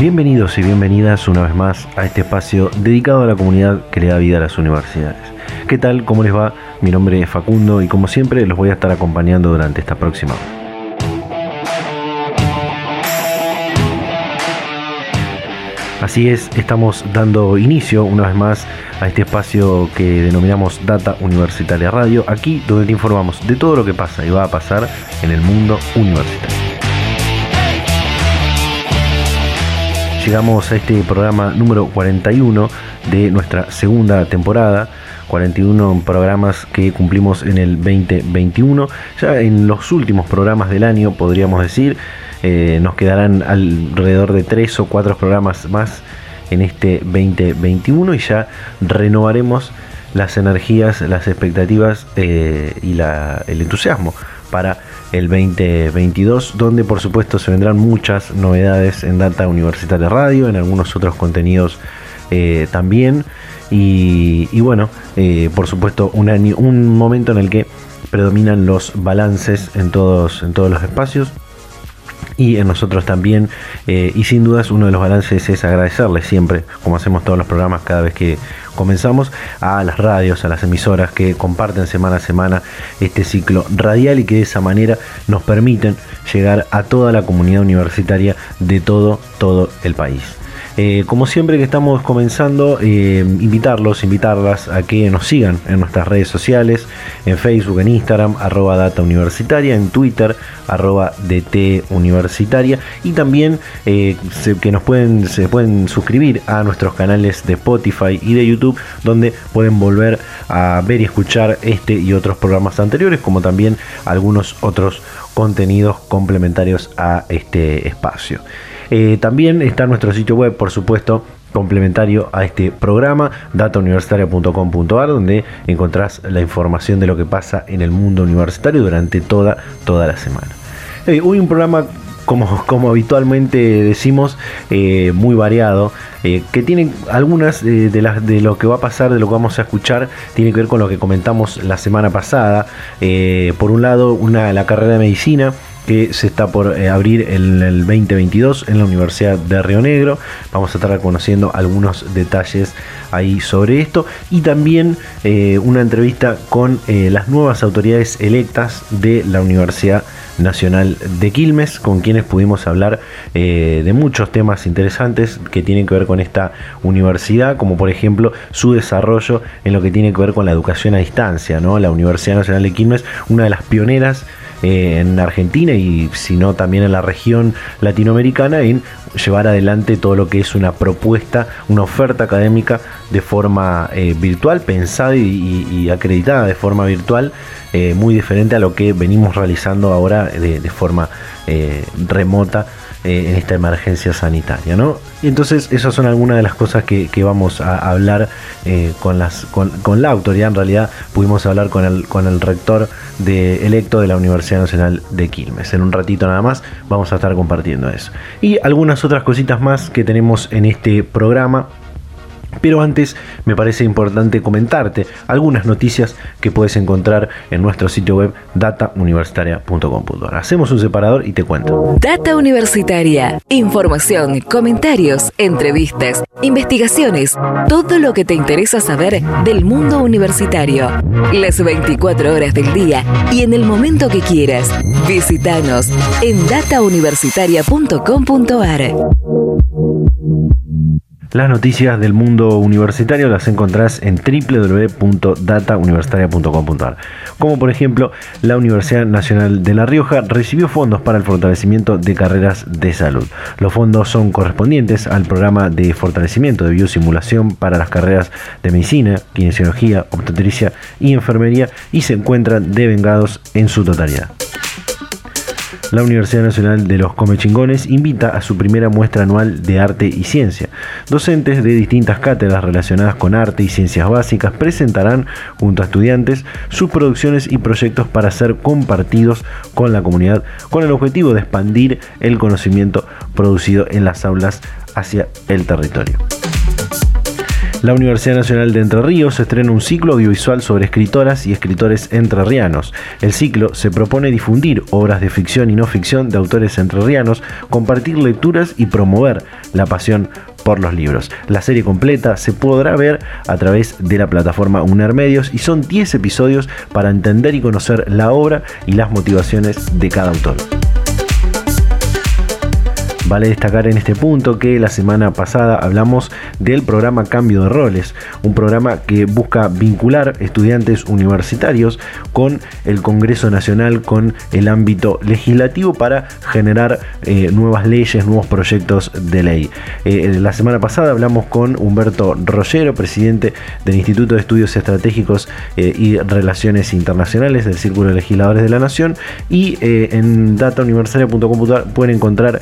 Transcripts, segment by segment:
Bienvenidos y bienvenidas una vez más a este espacio dedicado a la comunidad que le da vida a las universidades. ¿Qué tal? ¿Cómo les va? Mi nombre es Facundo y como siempre los voy a estar acompañando durante esta próxima hora. Así es, estamos dando inicio una vez más a este espacio que denominamos Data Universitaria Radio, aquí donde te informamos de todo lo que pasa y va a pasar en el mundo universitario. Llegamos a este programa número 41 de nuestra segunda temporada. 41 programas que cumplimos en el 2021. Ya en los últimos programas del año, podríamos decir, eh, nos quedarán alrededor de 3 o 4 programas más en este 2021 y ya renovaremos las energías, las expectativas eh, y el entusiasmo para el 2022, donde por supuesto se vendrán muchas novedades en Data Universitaria Radio, en algunos otros contenidos eh, también. Y, bueno, eh, por supuesto, un, un momento en el que predominan los balances en todos, en todos los espacios y en nosotros también. Eh, y sin dudas uno de los balances es agradecerles siempre, como hacemos todos los programas cada vez que comenzamos, a las radios, a las emisoras que comparten semana a semana este ciclo radial y que de esa manera nos permiten llegar a toda la comunidad universitaria de todo, todo el país. Eh, como siempre que estamos comenzando, eh, invitarlos, invitarlas a que nos sigan en nuestras redes sociales, en Facebook, en Instagram, arroba data universitaria, en Twitter, arroba DT universitaria y también eh, que nos pueden, se pueden suscribir a nuestros canales de Spotify y de YouTube donde pueden volver a ver y escuchar este y otros programas anteriores como también algunos otros contenidos complementarios a este espacio. Eh, también está nuestro sitio web, por supuesto, complementario a este programa, datauniversitaria.com.ar, donde encontrás la información de lo que pasa en el mundo universitario durante toda, toda la semana. Eh, hoy un programa como, como, habitualmente decimos, eh, muy variado, que tiene algunas de, las, de lo que va a pasar, de lo que vamos a escuchar, tiene que ver con lo que comentamos la semana pasada. por un lado, una, la carrera de medicina que se está por eh, abrir en el 2022 en la Universidad de Río Negro. Vamos a estar conociendo algunos detalles ahí sobre esto y también eh, una entrevista con eh, las nuevas autoridades electas de la Universidad Nacional de Quilmes, con quienes pudimos hablar de muchos temas interesantes que tienen que ver con esta universidad, como por ejemplo su desarrollo en lo que tiene que ver con la educación a distancia. ¿no? La Universidad Nacional de Quilmes, una de las pioneras eh, en Argentina y si no también en la región latinoamericana en llevar adelante todo lo que es una propuesta, una oferta académica de forma eh, virtual, pensada y, acreditada de forma virtual, eh, muy diferente a lo que venimos realizando ahora de, de forma remota eh, en esta emergencia sanitaria. ¿no? Y entonces esas son algunas de las cosas que, vamos a hablar eh, con, la autoridad. En realidad pudimos hablar con el, con el rector de, electo de la Universidad Nacional de Quilmes. En un ratito nada más vamos a estar compartiendo eso. Y algunas otras cositas más que tenemos en este programa. Pero antes me parece importante comentarte algunas noticias que puedes encontrar en nuestro sitio web datauniversitaria.com.ar. Hacemos un separador y te cuento. Data Universitaria. Información, comentarios, entrevistas, investigaciones, todo lo que te interesa saber del mundo universitario. Las 24 horas del día y en el momento que quieras. Visítanos en datauniversitaria.com.ar. Las noticias del mundo universitario las encontrás en www.datauniversitaria.com.ar. Como por ejemplo, la Universidad Nacional de La Rioja recibió fondos para el fortalecimiento de carreras de salud. Los fondos son correspondientes al programa de fortalecimiento de biosimulación para las carreras de medicina, kinesiología, obstetricia y enfermería y se encuentran devengados en su totalidad. La Universidad Nacional de los Comechingones invita a su primera muestra anual de arte y ciencia. Docentes de distintas cátedras relacionadas con arte y ciencias básicas presentarán junto a estudiantes sus producciones y proyectos para ser compartidos con la comunidad con el objetivo de expandir el conocimiento producido en las aulas hacia el territorio. La Universidad Nacional de Entre Ríos estrena un ciclo audiovisual sobre escritoras y escritores entrerrianos. El ciclo se propone difundir obras de ficción y no ficción de autores entrerrianos, compartir lecturas y promover la pasión por los libros. La serie completa se podrá ver a través de la plataforma UNER Medios y son 10 episodios para entender y conocer la obra y las motivaciones de cada autor. Vale destacar en este punto que la semana pasada hablamos del programa Cambio de Roles, un programa que busca vincular estudiantes universitarios con el Congreso Nacional, con el ámbito legislativo para generar eh, nuevas leyes, nuevos proyectos de ley. Eh, la semana pasada hablamos con Humberto Rollero, presidente del Instituto de Estudios Estratégicos eh, y Relaciones Internacionales del Círculo de Legisladores de la Nación y en datauniversaria.com pueden encontrar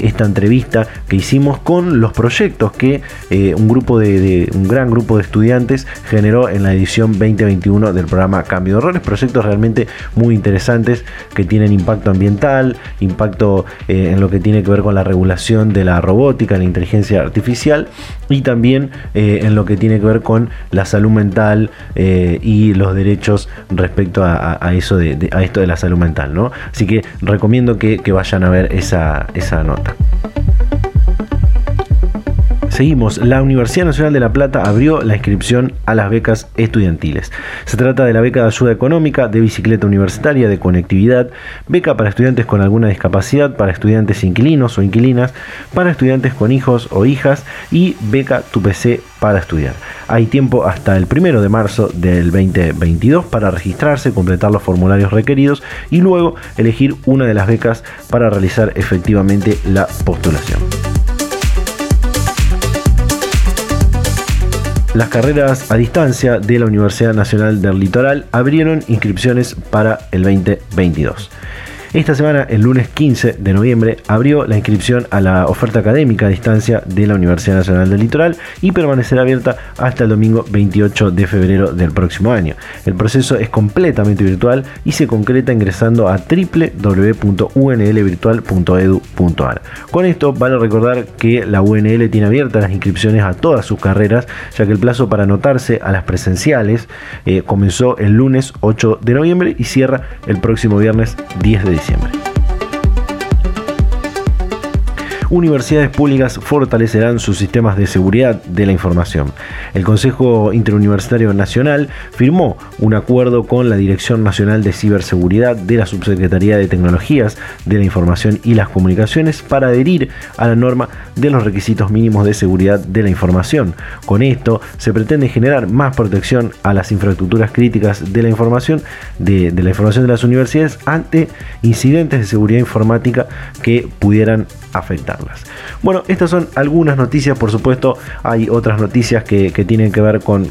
esta entrevista que hicimos con los proyectos que eh, un grupo de, un gran grupo de estudiantes generó en la edición 2021 del programa Cambio de Roles, proyectos realmente muy interesantes que tienen impacto ambiental, impacto eh, en lo que tiene que ver con la regulación de la robótica, la inteligencia artificial y también eh, en lo que tiene que ver con la salud mental y los derechos respecto a, eso de, a esto de la salud mental, ¿no? Así que recomiendo que, que vayan a ver esa, esa nota. Thank you. Seguimos, la Universidad Nacional de La Plata abrió la inscripción a las becas estudiantiles. Se trata de la beca de ayuda económica, de bicicleta universitaria, de conectividad, beca para estudiantes con alguna discapacidad, para estudiantes inquilinos o inquilinas, para estudiantes con hijos o hijas y beca Tu PC para estudiar. Hay tiempo hasta el primero de marzo del 2022 para registrarse, completar los formularios requeridos y luego elegir una de las becas para realizar efectivamente la postulación. Las carreras a distancia de la Universidad Nacional del Litoral abrieron inscripciones para el 2022. Esta semana, el lunes 15 de noviembre, abrió la inscripción a la oferta académica a distancia de la Universidad Nacional del Litoral y permanecerá abierta hasta el domingo 28 de febrero del próximo año. El proceso es completamente virtual y se concreta ingresando a www.unlvirtual.edu.ar. Con esto vale recordar que la UNL tiene abiertas las inscripciones a todas sus carreras, ya que el plazo para anotarse a las presenciales eh, comenzó el lunes 8 de noviembre y cierra el próximo viernes 10 de diciembre diciembre. Universidades públicas fortalecerán sus sistemas de seguridad de la información. El Consejo Interuniversitario Nacional firmó un acuerdo con la Dirección Nacional de Ciberseguridad de la Subsecretaría de Tecnologías de la Información y las Comunicaciones para adherir a la norma de los requisitos mínimos de seguridad de la información. Con esto se pretende generar más protección a las infraestructuras críticas de la información de, la información de las universidades ante incidentes de seguridad informática que pudieran Bueno, estas son algunas noticias, por supuesto, hay otras noticias que, tienen que ver con,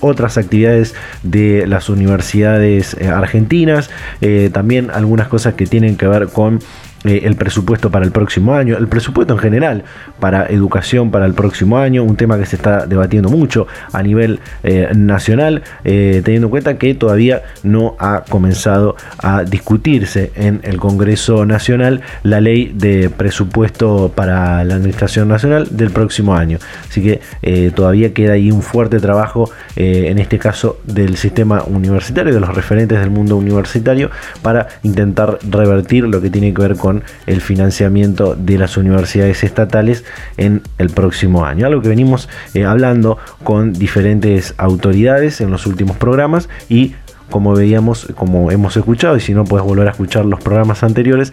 otras actividades de las universidades eh, argentinas, eh, también algunas cosas que tienen que ver con eh, el presupuesto para el próximo año, el presupuesto en general para educación para el próximo año, un tema que se está debatiendo mucho a nivel eh, nacional, eh, teniendo en cuenta que todavía no ha comenzado a discutirse en el Congreso Nacional la ley de presupuesto para la Administración Nacional del próximo año. Así que todavía queda ahí un fuerte trabajo, en este caso del sistema universitario, de los referentes del mundo universitario, para intentar revertir lo que tiene que ver con el financiamiento de las universidades estatales en el próximo año. Algo que venimos eh, hablando con diferentes autoridades en los últimos programas y como veíamos, como hemos escuchado, y si no puedes volver a escuchar los programas anteriores,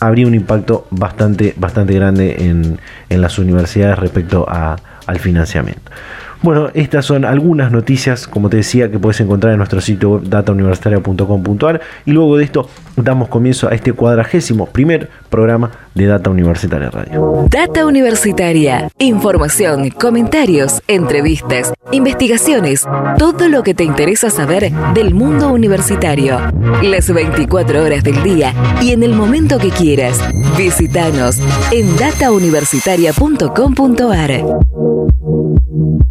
habría un impacto bastante, bastante grande en, las universidades respecto al financiamiento. Bueno, estas son algunas noticias, como te decía, que puedes encontrar en nuestro sitio web datauniversitaria.com.ar y luego de esto damos comienzo a este cuadragésimo primer programa de Data Universitaria Radio. Data Universitaria, información, comentarios, entrevistas, investigaciones, todo lo que te interesa saber del mundo universitario. Las 24 horas del día y en el momento que quieras. Visítanos en datauniversitaria.com.ar.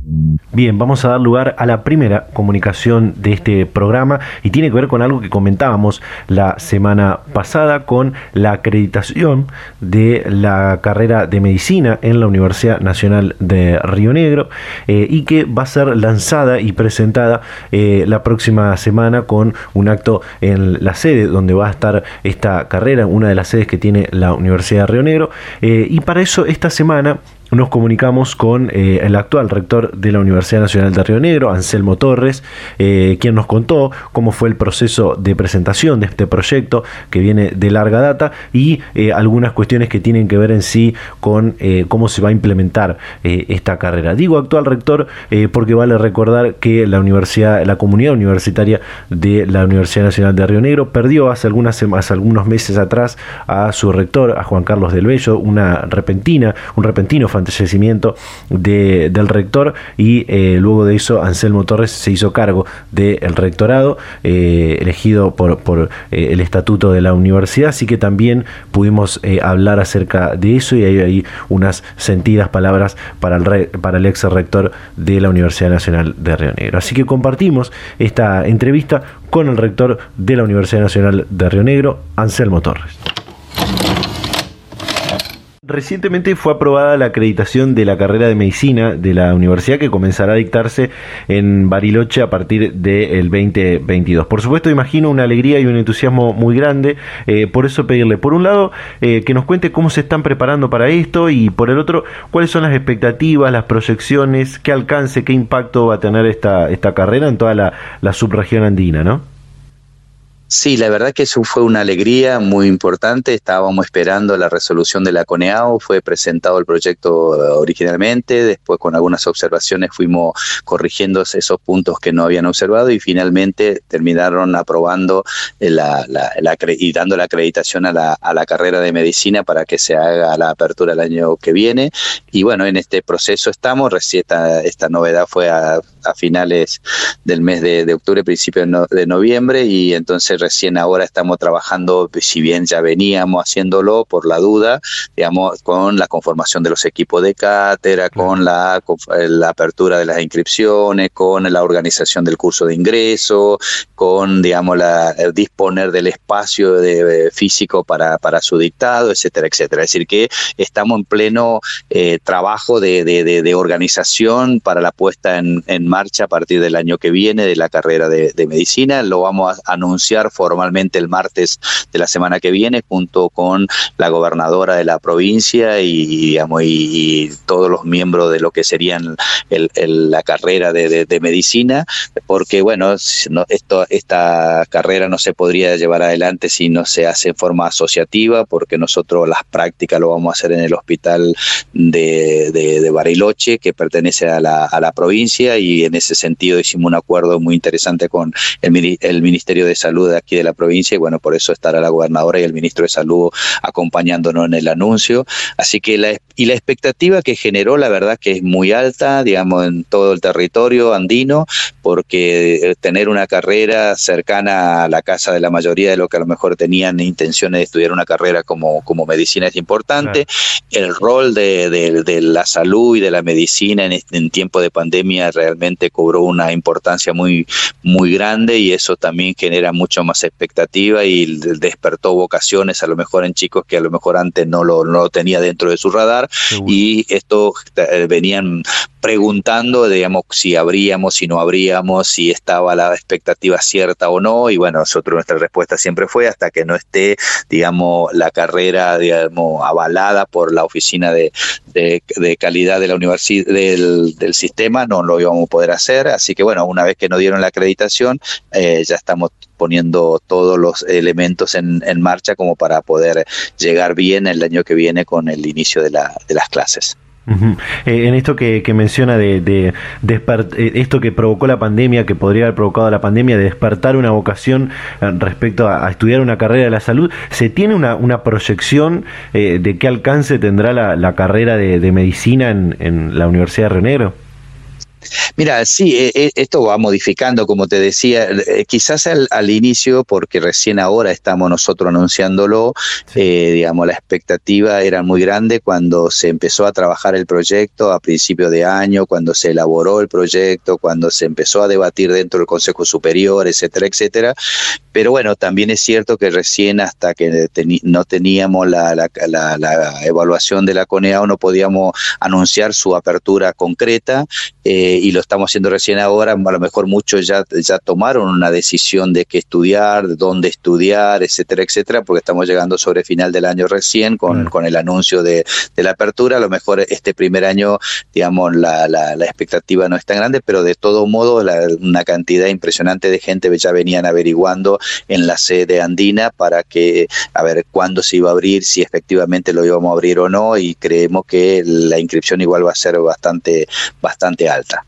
Bien, vamos a dar lugar a la primera comunicación de este programa y tiene que ver con algo que comentábamos la semana pasada con la acreditación de la carrera de medicina en la Universidad Nacional de Río Negro eh, y que va a ser lanzada y presentada eh, la próxima semana con un acto en la sede donde va a estar esta carrera, una de las sedes que tiene la Universidad de Río Negro eh, y para eso esta semana nos comunicamos con eh, el actual rector de la Universidad Nacional de Río Negro, Anselmo Torres, eh, quien nos contó cómo fue el proceso de presentación de este proyecto que viene de larga data y eh, algunas cuestiones que tienen que ver en sí con cómo se va a implementar esta carrera. Digo actual rector porque vale recordar que la universidad, la comunidad universitaria de la Universidad Nacional de Río Negro perdió hace algunos meses atrás a su rector, a Juan Carlos del Bello, una repentina, un repentino antecedimiento de, del rector y eh, luego de eso Anselmo Torres se hizo cargo del rectorado, eh, elegido por, por eh, el estatuto de la universidad, así que también pudimos hablar acerca de eso y hay ahí unas sentidas palabras para el, para el ex rector de la Universidad Nacional de Río Negro. Así que compartimos esta entrevista con el rector de la Universidad Nacional de Río Negro, Anselmo Torres. Recientemente fue aprobada la acreditación de la carrera de medicina de la universidad que comenzará a dictarse en Bariloche a partir del 2022. Por supuesto, imagino una alegría y un entusiasmo muy grande. Eh, por eso pedirle, por un lado, eh, que nos cuente cómo se están preparando para esto y por el otro, cuáles son las expectativas, las proyecciones, qué alcance, qué impacto va a tener esta, esta carrera en toda la, la subregión andina, ¿no? Sí, la verdad que eso fue una alegría muy importante. Estábamos esperando la resolución de la CONEAO, fue presentado el proyecto eh, originalmente, después con algunas observaciones fuimos corrigiendo esos puntos que no habían observado y finalmente terminaron aprobando la, y dando la acreditación a la, a la carrera de medicina para que se haga la apertura el año que viene. Y bueno, en este proceso estamos, recién esta, esta novedad fue a, finales del mes de, octubre, principio de noviembre y entonces recién ahora estamos trabajando, si bien ya veníamos haciéndolo por la duda, digamos, con la conformación de los equipos de cátedra, con la, la apertura de las inscripciones, con la organización del curso de ingreso, con, digamos, la, disponer del espacio de, físico para, para su dictado, etcétera, etcétera. Es decir, que estamos en pleno eh, trabajo de, de, organización para la puesta en, en, marcha a partir del año que viene de la carrera de, medicina. Lo vamos a anunciar formalmente el martes de la semana que viene junto con la gobernadora de la provincia y, todos los miembros de lo que serían la carrera de, medicina, porque bueno, esto, esta carrera no se podría llevar adelante si no se hace en forma asociativa, porque nosotros las prácticas lo vamos a hacer en el hospital de, de, Bariloche, que pertenece a la, a la provincia, y en ese sentido hicimos un acuerdo muy interesante con el, el Ministerio de Salud de aquí de la provincia y bueno, por eso estará la gobernadora y el ministro de Salud acompañándonos en el anuncio. Así que la, y la expectativa que generó, la verdad que es muy alta, digamos, en todo el territorio andino, porque eh, tener una carrera cercana a la casa de la mayoría de los que a lo mejor tenían intenciones de estudiar una carrera como, como medicina es importante. El rol de, de, la salud y de la medicina en, en tiempo de pandemia realmente cobró una importancia muy, muy grande y eso también genera mucho más expectativa y despertó vocaciones a lo mejor en chicos que a lo mejor antes no lo, no lo tenía dentro de su radar. Y esto eh, venían preguntando, digamos, si habríamos, si no habríamos, si estaba la expectativa cierta o no, y bueno, nosotros nuestra respuesta siempre fue hasta que no esté, digamos, la carrera, digamos, avalada por la oficina de, de, calidad de la universidad del, del, sistema, no lo íbamos a poder hacer, así que bueno, una vez que nos dieron la acreditación, eh, ya estamos poniendo todos los elementos en, en marcha como para poder llegar bien el año que viene con el inicio de, la, de las clases. Eh, en esto que, menciona de, de, eh, esto que provocó la pandemia, que podría haber provocado la pandemia, de despertar una vocación eh, respecto a, estudiar una carrera de la salud, ¿se tiene una, proyección de qué alcance tendrá la, carrera de, medicina en, en, la Universidad de Río Mira, sí, e, e, esto va modificando, como te decía, eh, quizás al, inicio, porque recién ahora estamos nosotros anunciándolo, eh, digamos, la expectativa era muy grande cuando se empezó a trabajar el proyecto a principio de año, cuando se elaboró el proyecto, cuando se empezó a debatir dentro del Consejo Superior, etcétera, etcétera. Pero bueno, también es cierto que recién hasta que no teníamos la, evaluación de la CONEAO no podíamos anunciar su apertura concreta eh, y lo estamos haciendo recién ahora. A lo mejor muchos ya, ya tomaron una decisión de qué estudiar, dónde estudiar, etcétera, etcétera, porque estamos llegando sobre final del año recién con, con el anuncio de, la apertura. A lo mejor este primer año, digamos, la, expectativa no es tan grande, pero de todo modo una cantidad impresionante de gente ya venían averiguando en la sede andina para que, a ver, cuándo se iba a abrir, si efectivamente lo íbamos a abrir o no, y creemos que la inscripción igual va a ser bastante, bastante alta.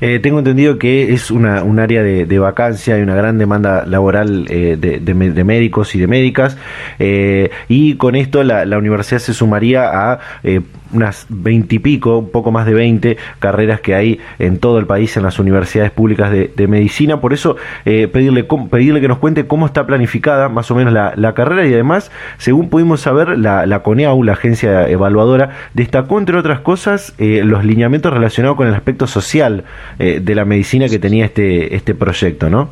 Eh, tengo entendido que es una, un área de, vacancia y una gran demanda laboral eh, de, médicos y de médicas eh, y con esto la, la, universidad se sumaría a unas veintipico, un poco más de veinte carreras que hay en todo el país en las universidades públicas de, medicina. Por eso, eh, pedirle, pedirle que nos cuente cómo está planificada más o menos la, carrera y además, según pudimos saber, la, la CONEAU, la agencia evaluadora, destacó, entre otras cosas, eh, los lineamientos relacionados con el aspecto social eh, de la medicina que tenía este, este proyecto, ¿no?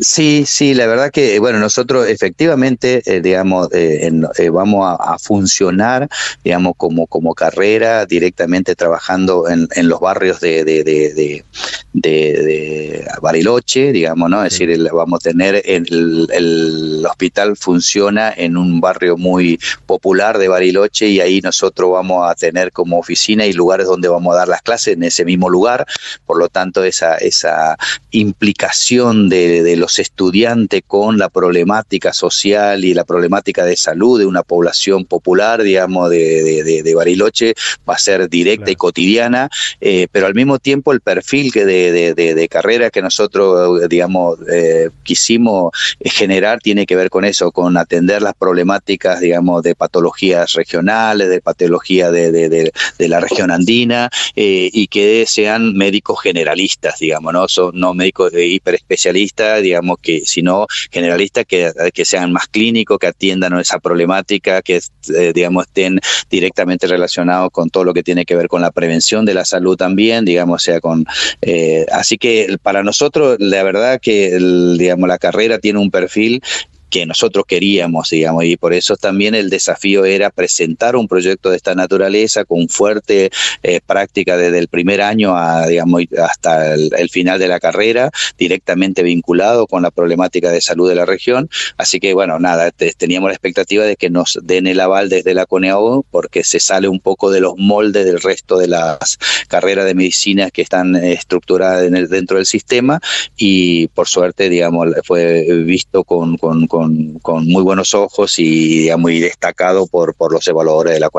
Sí, sí, la verdad que, bueno, nosotros efectivamente, eh, digamos, eh, eh, vamos a, funcionar, digamos, como, como carrera directamente trabajando en, en los barrios de, de, de, de, Bariloche, digamos, ¿no? Es decir, vamos a tener, el, el, hospital funciona en un barrio muy popular de Bariloche y ahí nosotros vamos a tener como oficina y lugares donde vamos a dar las clases en ese mismo lugar, por lo tanto, esa, esa implicación de los estudiantes con la problemática social y la problemática de salud de una población popular, digamos, de, de, Bariloche, va a ser directa y cotidiana, eh, pero al mismo tiempo el perfil que de, de carrera que nosotros, digamos, eh, quisimos generar tiene que ver con eso, con atender las problemáticas, digamos, de patologías regionales, de patología de, la región andina, eh, y que sean médicos generalistas, digamos, no son no médicos hiperespecialistas, digamos, que, sino generalistas que, que sean más clínicos, que atiendan esa problemática, que eh, digamos estén directamente relacionados con todo lo que tiene que ver con la prevención de la salud también, digamos, sea con eh, así que para nosotros la verdad que digamos la carrera tiene un perfil que nosotros queríamos, digamos, y por eso también el desafío era presentar un proyecto de esta naturaleza con fuerte eh, práctica desde el primer año a, digamos, hasta el, final de la carrera, directamente vinculado con la problemática de salud de la región. Así que, bueno, nada, teníamos la expectativa de que nos den el aval desde la CONEAO, porque se sale un poco de los moldes del resto de las carreras de medicina que están estructuradas en el, dentro del sistema, y por suerte, digamos, fue visto con, con con, muy buenos ojos y muy destacado por, por los evaluadores de la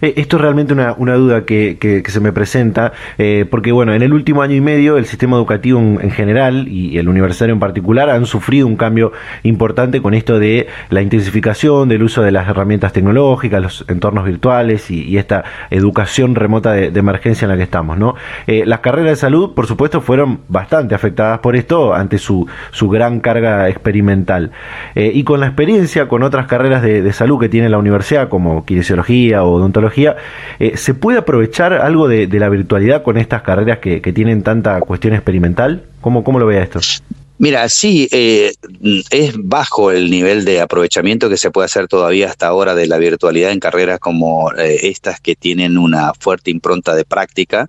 Eh, esto es realmente una, duda que, se me presenta, eh, porque bueno, en el último año y medio el sistema educativo en, general y el universitario en particular han sufrido un cambio importante con esto de la intensificación del uso de las herramientas tecnológicas, los entornos virtuales y, esta educación remota de, emergencia en la que estamos. ¿no? Eh, las carreras de salud, por supuesto, fueron bastante afectadas por esto ante su, su gran carga experimental. y con la experiencia con otras carreras de, de salud que tiene la universidad, como kinesiología, o odontología, eh, ¿se puede aprovechar algo de, la virtualidad con estas carreras que, tienen tanta cuestión experimental? ¿Cómo, cómo lo ve esto? Mira, sí, eh, es bajo el nivel de aprovechamiento que se puede hacer todavía hasta ahora de la virtualidad en carreras como eh, estas que tienen una fuerte impronta de práctica,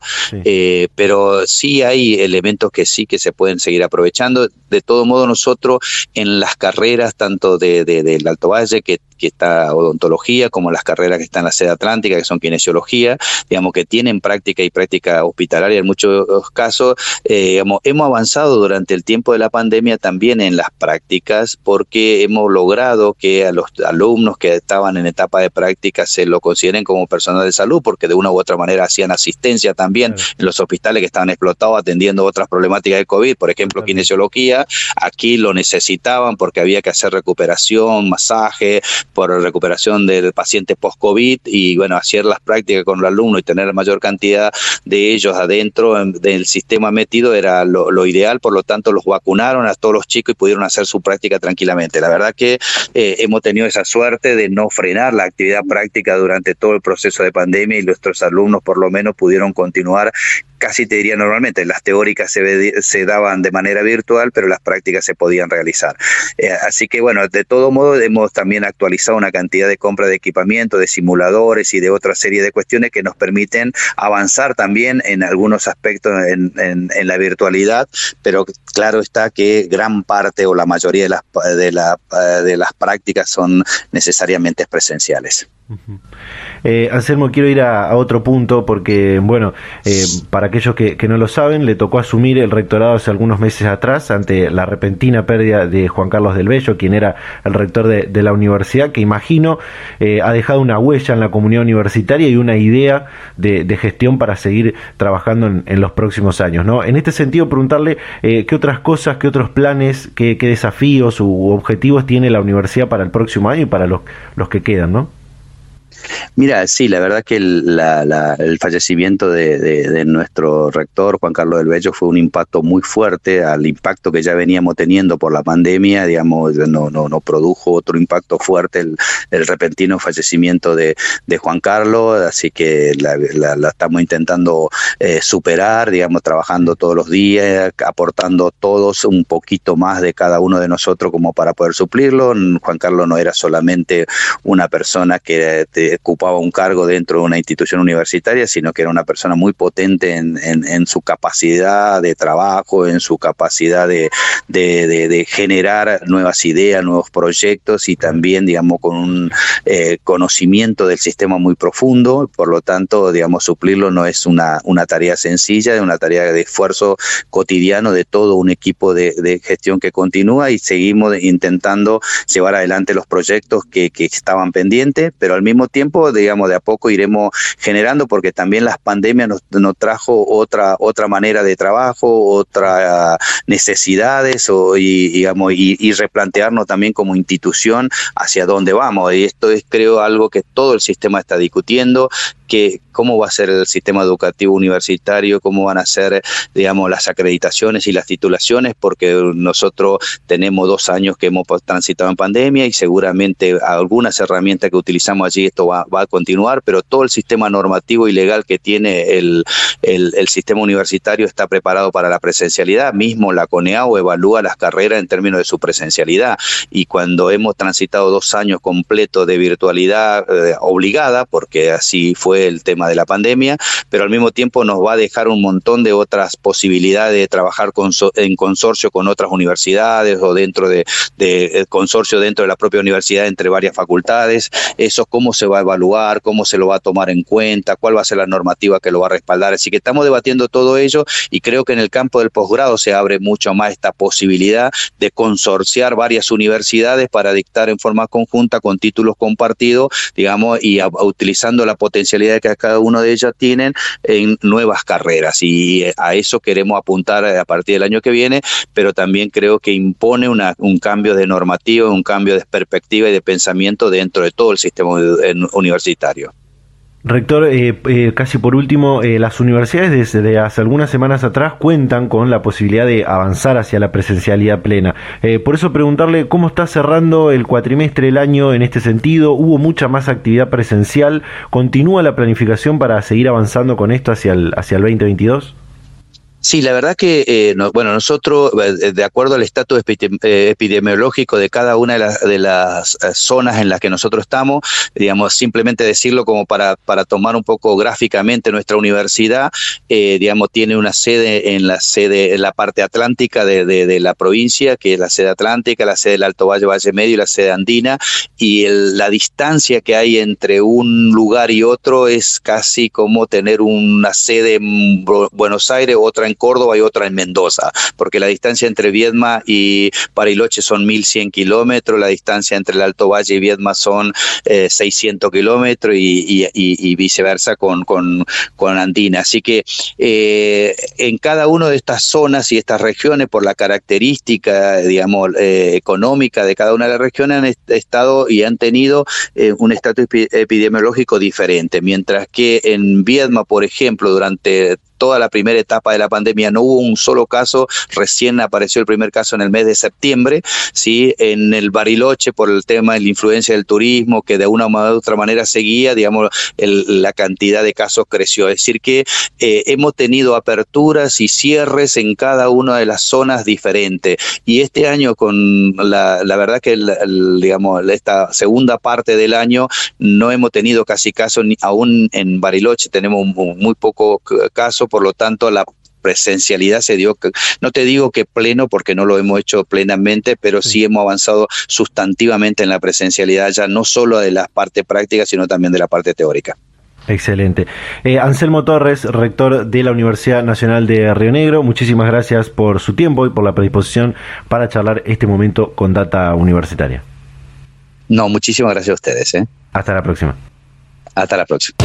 pero sí hay elementos que sí que se pueden seguir aprovechando. De todo modo, nosotros en las carreras, tanto de, del Alto Valle, que que está odontología, como las carreras que están en la sede atlántica, que son kinesiología, digamos que tienen práctica y práctica hospitalaria en muchos casos. Eh, hemos avanzado durante el tiempo de la pandemia también en las prácticas porque hemos logrado que a los alumnos que estaban en etapa de práctica se lo consideren como personal de salud porque de una u otra manera hacían asistencia también en los hospitales que estaban explotados atendiendo otras problemáticas de COVID, por ejemplo, kinesiología, aquí lo necesitaban porque había que hacer recuperación, masaje, por recuperación del paciente post-COVID y bueno, hacer las prácticas con el alumno y tener la mayor cantidad de ellos adentro del sistema metido era lo, ideal, por lo tanto los a todos los chicos y pudieron hacer su práctica tranquilamente. La verdad que eh, hemos tenido esa suerte de no frenar la actividad práctica durante todo el proceso de pandemia y nuestros alumnos por lo menos pudieron continuar casi te diría normalmente, las teóricas se, se daban de manera virtual, pero las prácticas se podían realizar. Eh, así que bueno, de todo modo hemos también actualizado una cantidad de compra de equipamiento, de simuladores y de otra serie de cuestiones que nos permiten avanzar también en algunos aspectos en, en, la virtualidad, pero claro está que gran parte o la mayoría de las, de, la, de las prácticas son necesariamente presenciales. Eh, Anselmo, quiero ir a, otro punto porque, bueno, eh, para aquellos que, no lo saben, le tocó asumir el rectorado hace algunos meses atrás ante la repentina pérdida de Juan Carlos del Bello, quien era el rector de, la universidad, que imagino eh, ha dejado una huella en la comunidad universitaria y una idea de, gestión para seguir trabajando en, los próximos años. ¿no? En este sentido, preguntarle qué otras cosas, qué otros planes, qué, desafíos u objetivos tiene la universidad para el próximo año y para los, los que quedan, ¿no? Mira, sí, la verdad que el, el fallecimiento de, nuestro rector, Juan Carlos del Bello, fue un impacto muy fuerte al impacto que ya veníamos teniendo por la pandemia, digamos, no, no, produjo otro impacto fuerte el, repentino fallecimiento de, Juan Carlos, así que la, estamos intentando eh, superar, digamos, trabajando todos los días, aportando todos un poquito más de cada uno de nosotros como para poder suplirlo. Juan Carlos no era solamente una persona que ocupaba un cargo dentro de una institución universitaria, sino que era una persona muy potente en, su capacidad de trabajo, en su capacidad de, generar nuevas ideas, nuevos proyectos y también, digamos, con un eh, conocimiento del sistema muy profundo. Por lo tanto, digamos, suplirlo no es una, una tarea sencilla, es una tarea de esfuerzo cotidiano de todo un equipo de, gestión que continúa y seguimos intentando llevar adelante los proyectos que estaban pendientes, pero al mismo tiempo tiempo, digamos, de a poco iremos generando, porque también las pandemias nos, trajo otra, otra manera de trabajo, otras necesidades, o, y, digamos, y, replantearnos también como institución hacia dónde vamos. Y esto es, creo, algo que todo el sistema está discutiendo, que cómo va a ser el sistema educativo universitario, cómo van a ser, digamos, las acreditaciones y las titulaciones, porque nosotros tenemos dos años que hemos transitado en pandemia y seguramente algunas herramientas que utilizamos allí esto va, a continuar, pero todo el sistema normativo y legal que tiene el, el, sistema universitario está preparado para la presencialidad. Mismo la CONEAO evalúa las carreras en términos de su presencialidad y cuando hemos transitado dos años completos de virtualidad eh, obligada, porque así fue el tema de la pandemia, pero al mismo tiempo nos va a dejar un montón de otras posibilidades de trabajar en consorcio con otras universidades o dentro de, de, consorcio dentro de la propia universidad entre varias facultades. Eso cómo se va a evaluar, cómo se lo va a tomar en cuenta, cuál va a ser la normativa que lo va a respaldar. Así que estamos debatiendo todo ello y creo que en el campo del posgrado se abre mucho más esta posibilidad de consorciar varias universidades para dictar en forma conjunta con títulos compartidos, digamos, y utilizando la potencialidad que cada uno de ellas tienen en nuevas carreras y eh, a eso queremos apuntar a partir del año que viene, pero también creo que impone una, un cambio de normativa, un cambio de perspectiva y de pensamiento dentro de todo el sistema universitario. Rector, eh, eh, casi por último, eh, las universidades desde hace algunas semanas atrás cuentan con la posibilidad de avanzar hacia la presencialidad plena. por eso preguntarle cómo está cerrando el cuatrimestre el año en este sentido. ¿Hubo mucha más actividad presencial? ¿Continúa la planificación para seguir avanzando con esto hacia el, hacia el 2022? Sí, la verdad que, eh, bueno, nosotros, eh, de acuerdo al estatus eh, epidemiológico de cada una de las, zonas en las que nosotros estamos, digamos, simplemente decirlo como para, para tomar un poco gráficamente nuestra universidad, digamos, tiene una sede en la sede, en la parte atlántica de, la provincia, que es la sede atlántica, la sede del Alto Valle, Valle Medio y la sede andina, y la distancia que hay entre un lugar y otro es casi como tener una sede en Buenos Aires, otra en Córdoba y otra en Mendoza, porque la distancia entre Viedma y Bariloche son 1.100 kilómetros, la distancia entre el Alto Valle y Viedma son 600 kilómetros y, viceversa con, con, con Andina. Así que en cada una de estas zonas y estas regiones, por la característica, digamos, económica de cada una de las regiones, han estado y han tenido un estatus epidemiológico diferente, mientras que en Viedma, por ejemplo, durante toda la primera etapa de la pandemia no hubo un solo caso, recién apareció el primer caso en el mes de septiembre, ¿sí? en el Bariloche por el tema de la influencia del turismo, que de una u otra manera seguía, digamos, la cantidad de casos creció. Es decir, que eh, hemos tenido aperturas y cierres en cada una de las zonas diferentes. Y este año, con la, verdad que, digamos, esta segunda parte del año, no hemos tenido casi casos, aún en Bariloche tenemos muy poco casos por lo tanto la presencialidad se dio, no te digo que pleno porque no lo hemos hecho plenamente, pero sí, hemos avanzado sustantivamente en la presencialidad ya no solo de la parte práctica, sino también de la parte teórica. Excelente. Eh, Anselmo Torres, rector de la Universidad Nacional de Río Negro, muchísimas gracias por su tiempo y por la predisposición para charlar este momento con Data Universitaria. No, muchísimas gracias a ustedes. ¿eh? Hasta la próxima. Hasta la próxima.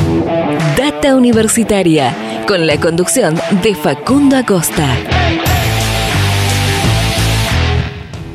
Data Universitaria, con la conducción de Facundo Acosta.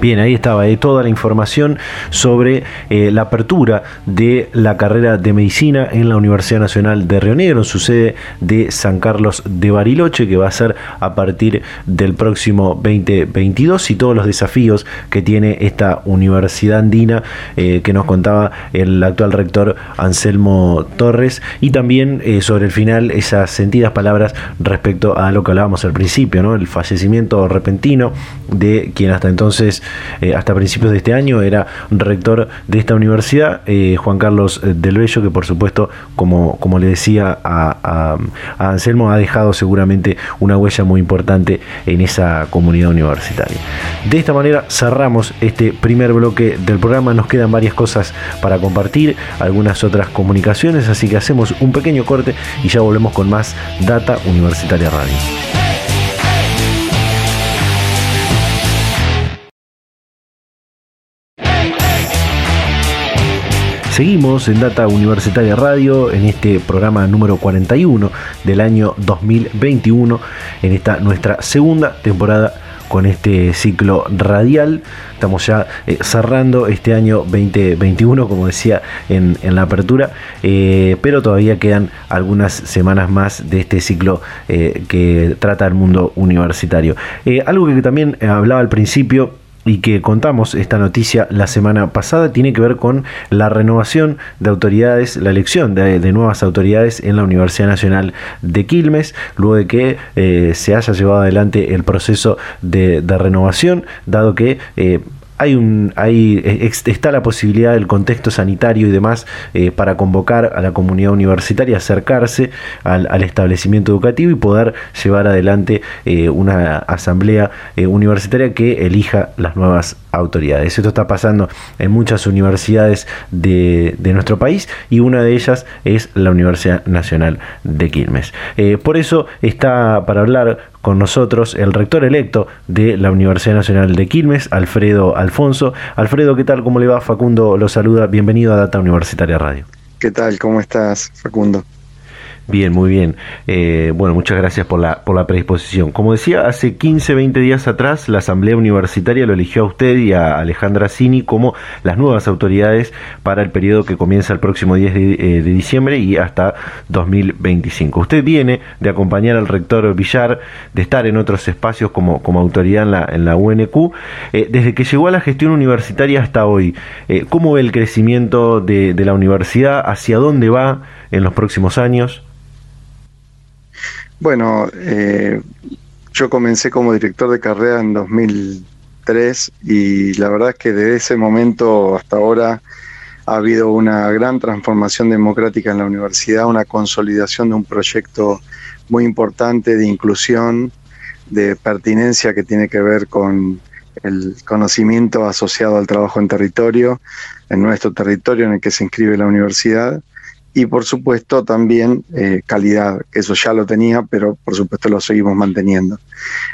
Bien, ahí estaba eh, toda la información sobre eh, la apertura de la carrera de medicina en la Universidad Nacional de Río Negro, en su sede de San Carlos de Bariloche, que va a ser a partir del próximo 2022 y todos los desafíos que tiene esta universidad andina eh, que nos contaba el actual rector Anselmo Torres y también sobre el final esas sentidas palabras respecto a lo que hablábamos al principio, ¿no? el fallecimiento repentino de quien hasta entonces eh, hasta principios de este año era rector de esta universidad, eh, Juan Carlos eh, del Bello, que por supuesto, como, como le decía a, Anselmo, ha dejado seguramente una huella muy importante en esa comunidad universitaria. De esta manera cerramos este primer bloque del programa, nos quedan varias cosas para compartir, algunas otras comunicaciones, así que hacemos un pequeño corte y ya volvemos con más Data Universitaria Radio. Seguimos en Data Universitaria Radio en este programa número 41 del año 2021, en esta nuestra segunda temporada con este ciclo radial. Estamos ya eh, cerrando este año 2021, como decía en, la apertura, eh, pero todavía quedan algunas semanas más de este ciclo eh, que trata el mundo universitario. algo que también hablaba al principio y que contamos esta noticia la semana pasada tiene que ver con la renovación de autoridades, la elección de, nuevas autoridades en la Universidad Nacional de Quilmes, luego de que eh, se haya llevado adelante el proceso de, renovación, dado que eh, hay un, hay, e, está la posibilidad del contexto sanitario y demás eh, para convocar a la comunidad universitaria, acercarse al, establecimiento educativo y poder llevar adelante eh, una asamblea eh, universitaria que elija las nuevas autoridades. Esto está pasando en muchas universidades de, nuestro país y una de ellas es la Universidad Nacional de Quilmes. por eso está para hablar con nosotros el rector electo de la Universidad Nacional de Quilmes, Alfredo Alfonso. Alfredo, ¿qué tal? ¿Cómo le va? Facundo lo saluda. Bienvenido a Data Universitaria Radio. ¿Qué tal? ¿Cómo estás, Facundo? Bien, muy bien. Eh, bueno, muchas gracias por la, por la predisposición. Como decía, hace 15, 20 días atrás la Asamblea Universitaria lo eligió a usted y a Alejandra Cini como las nuevas autoridades para el periodo que comienza el próximo 10 de, eh, diciembre y hasta 2025. Usted viene de acompañar al rector Villar, de estar en otros espacios como, como autoridad en la, en la UNQ. Eh, desde que llegó a la gestión universitaria hasta hoy, ¿cómo ve el crecimiento de, de la universidad? ¿Hacia dónde va en los próximos años? Bueno, eh, yo comencé como director de carrera en 2003 y la verdad es que desde ese momento hasta ahora ha habido una gran transformación democrática en la universidad, una consolidación de un proyecto muy importante de inclusión, de pertinencia que tiene que ver con el conocimiento asociado al trabajo en territorio, en nuestro territorio en el que se inscribe la universidad y por supuesto también eh, calidad, eso ya lo tenía, pero por supuesto lo seguimos manteniendo.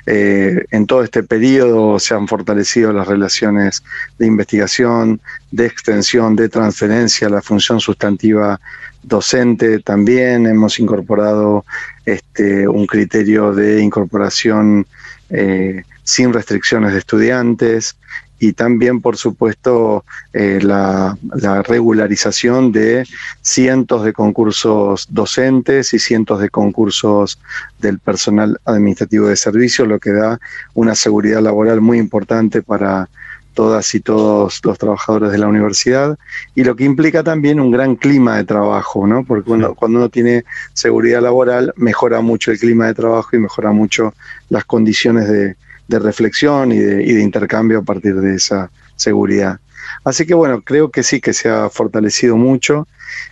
Eh, en todo este periodo se han fortalecido las relaciones de investigación, de extensión, de transferencia, la función sustantiva docente también, hemos incorporado este, un criterio de incorporación eh, sin restricciones de estudiantes, y también, por supuesto, eh, la, regularización de cientos de concursos docentes y cientos de concursos del personal administrativo de servicio, lo que da una seguridad laboral muy importante para todas y todos los trabajadores de la universidad y lo que implica también un gran clima de trabajo, ¿no? Porque cuando, cuando uno tiene seguridad laboral mejora mucho el clima de trabajo y mejora mucho las condiciones de, de reflexión y de, y de intercambio a partir de esa seguridad. Así que bueno, creo que sí que se ha fortalecido mucho.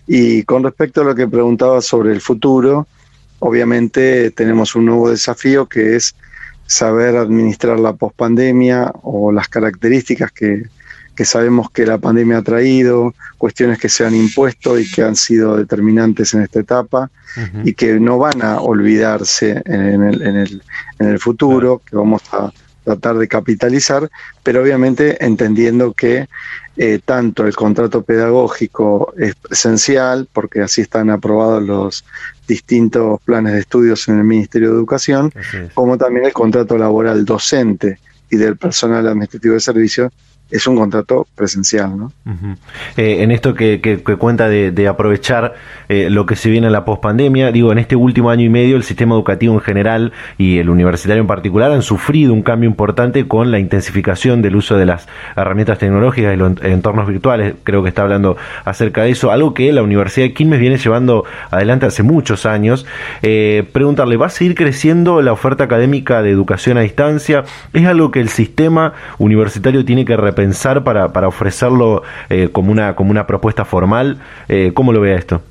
Y con respecto a lo que preguntaba sobre el futuro, obviamente tenemos un nuevo desafío que es saber administrar la pospandemia o las características que, que sabemos que la pandemia ha traído, cuestiones que se han impuesto y que han sido determinantes en esta etapa y que no van a olvidarse en el, en el, en el futuro, que vamos a tratar de capitalizar, pero obviamente entendiendo que eh, tanto el contrato pedagógico es esencial, porque así están aprobados los distintos planes de estudios en el Ministerio de Educación, como también el contrato laboral docente y del personal administrativo de servicio es un contrato presencial. ¿no? Eh, en esto que, cuenta de, aprovechar eh, lo que se viene en la pospandemia, digo, en este último año y medio el sistema educativo en general y el universitario en particular han sufrido un cambio importante con la intensificación del uso de las herramientas tecnológicas y los entornos virtuales. Creo que está hablando acerca de eso, algo que la Universidad de Quilmes viene llevando adelante hace muchos años. Eh, preguntarle, ¿va a seguir creciendo la oferta académica de educación a distancia? ¿Es algo que el sistema universitario tiene que representar? Pensar para, para ofrecerlo eh, como, una, como una propuesta formal? Eh, ¿Cómo lo vea esto?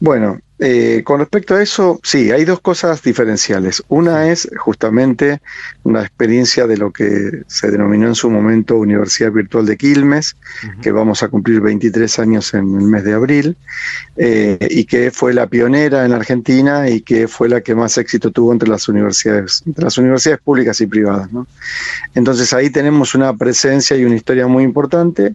Bueno, eh, con respecto a eso, sí, hay dos cosas diferenciales. Una es justamente una experiencia de lo que se denominó en su momento Universidad Virtual de Quilmes, que vamos a cumplir 23 años en el mes de abril, eh, y que fue la pionera en Argentina y que fue la que más éxito tuvo entre las universidades, entre las universidades públicas y privadas. Entonces ahí tenemos una presencia y una historia muy importante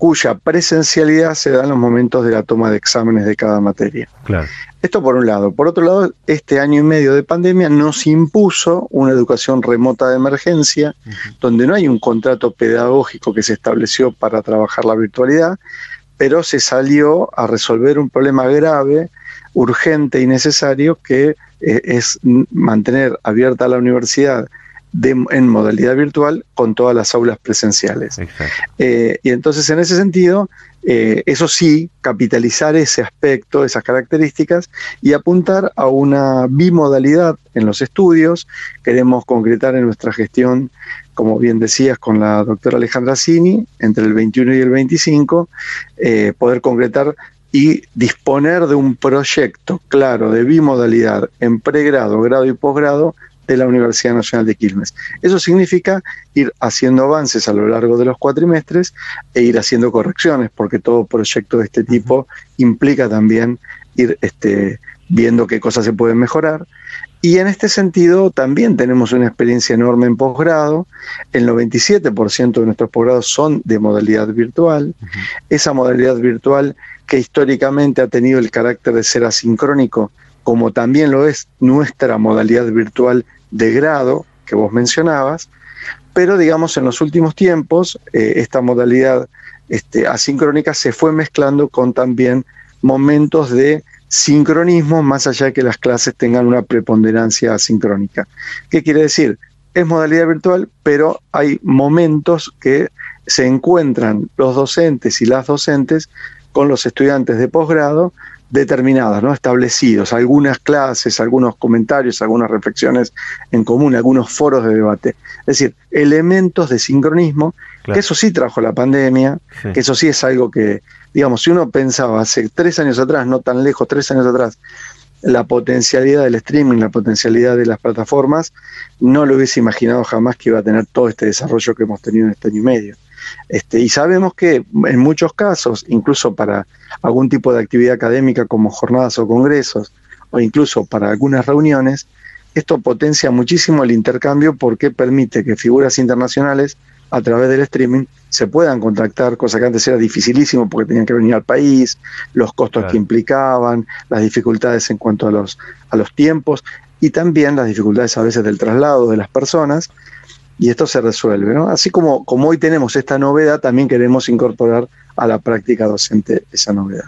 cuya presencialidad se da en los momentos de la toma de exámenes de cada materia. Claro. Esto por un lado. Por otro lado, este año y medio de pandemia nos impuso una educación remota de emergencia, donde no hay un contrato pedagógico que se estableció para trabajar la virtualidad, pero se salió a resolver un problema grave, urgente y necesario que eh, es mantener abierta la universidad en modalidad virtual con todas las aulas presenciales. Eh, y entonces en ese sentido, eh, eso sí, capitalizar ese aspecto, esas características y apuntar a una bimodalidad en los estudios. Queremos concretar en nuestra gestión, como bien decías, con la doctora Alejandra Cini, entre el 21 y el 25, eh, poder concretar y disponer de un proyecto claro de bimodalidad en pregrado, grado y posgrado de la Universidad Nacional de Quilmes. Eso significa ir haciendo avances a lo largo de los cuatrimestres e ir haciendo correcciones, porque todo proyecto de este tipo implica también ir este, viendo qué cosas se pueden mejorar. Y en este sentido también tenemos una experiencia enorme en posgrado. El 97% de nuestros posgrados son de modalidad virtual. Esa modalidad virtual que históricamente ha tenido el carácter de ser asincrónico, como también lo es nuestra modalidad virtual de grado que vos mencionabas, pero digamos en los últimos tiempos eh, esta modalidad este, asincrónica se fue mezclando con también momentos de sincronismo más allá de que las clases tengan una preponderancia asincrónica. ¿Qué quiere decir? Es modalidad virtual, pero hay momentos que se encuentran los docentes y las docentes con los estudiantes de posgrado determinadas, ¿no? establecidos, algunas clases, algunos comentarios, algunas reflexiones en común, algunos foros de debate. Es decir, elementos de sincronismo, que eso sí trajo la pandemia, que eso sí es algo que, digamos, si uno pensaba hace tres años atrás, no tan lejos, tres años atrás, la potencialidad del streaming, la potencialidad de las plataformas, no lo hubiese imaginado jamás que iba a tener todo este desarrollo que hemos tenido en este año y medio. Este, y sabemos que en muchos casos, incluso para algún tipo de actividad académica como jornadas o congresos, o incluso para algunas reuniones, esto potencia muchísimo el intercambio porque permite que figuras internacionales a través del streaming se puedan contactar, cosa que antes era dificilísimo porque tenían que venir al país, los costos que implicaban, las dificultades en cuanto a los, a los tiempos y también las dificultades a veces del traslado de las personas. Y esto se resuelve. Así como, como hoy tenemos esta novedad, también queremos incorporar a la práctica docente esa novedad.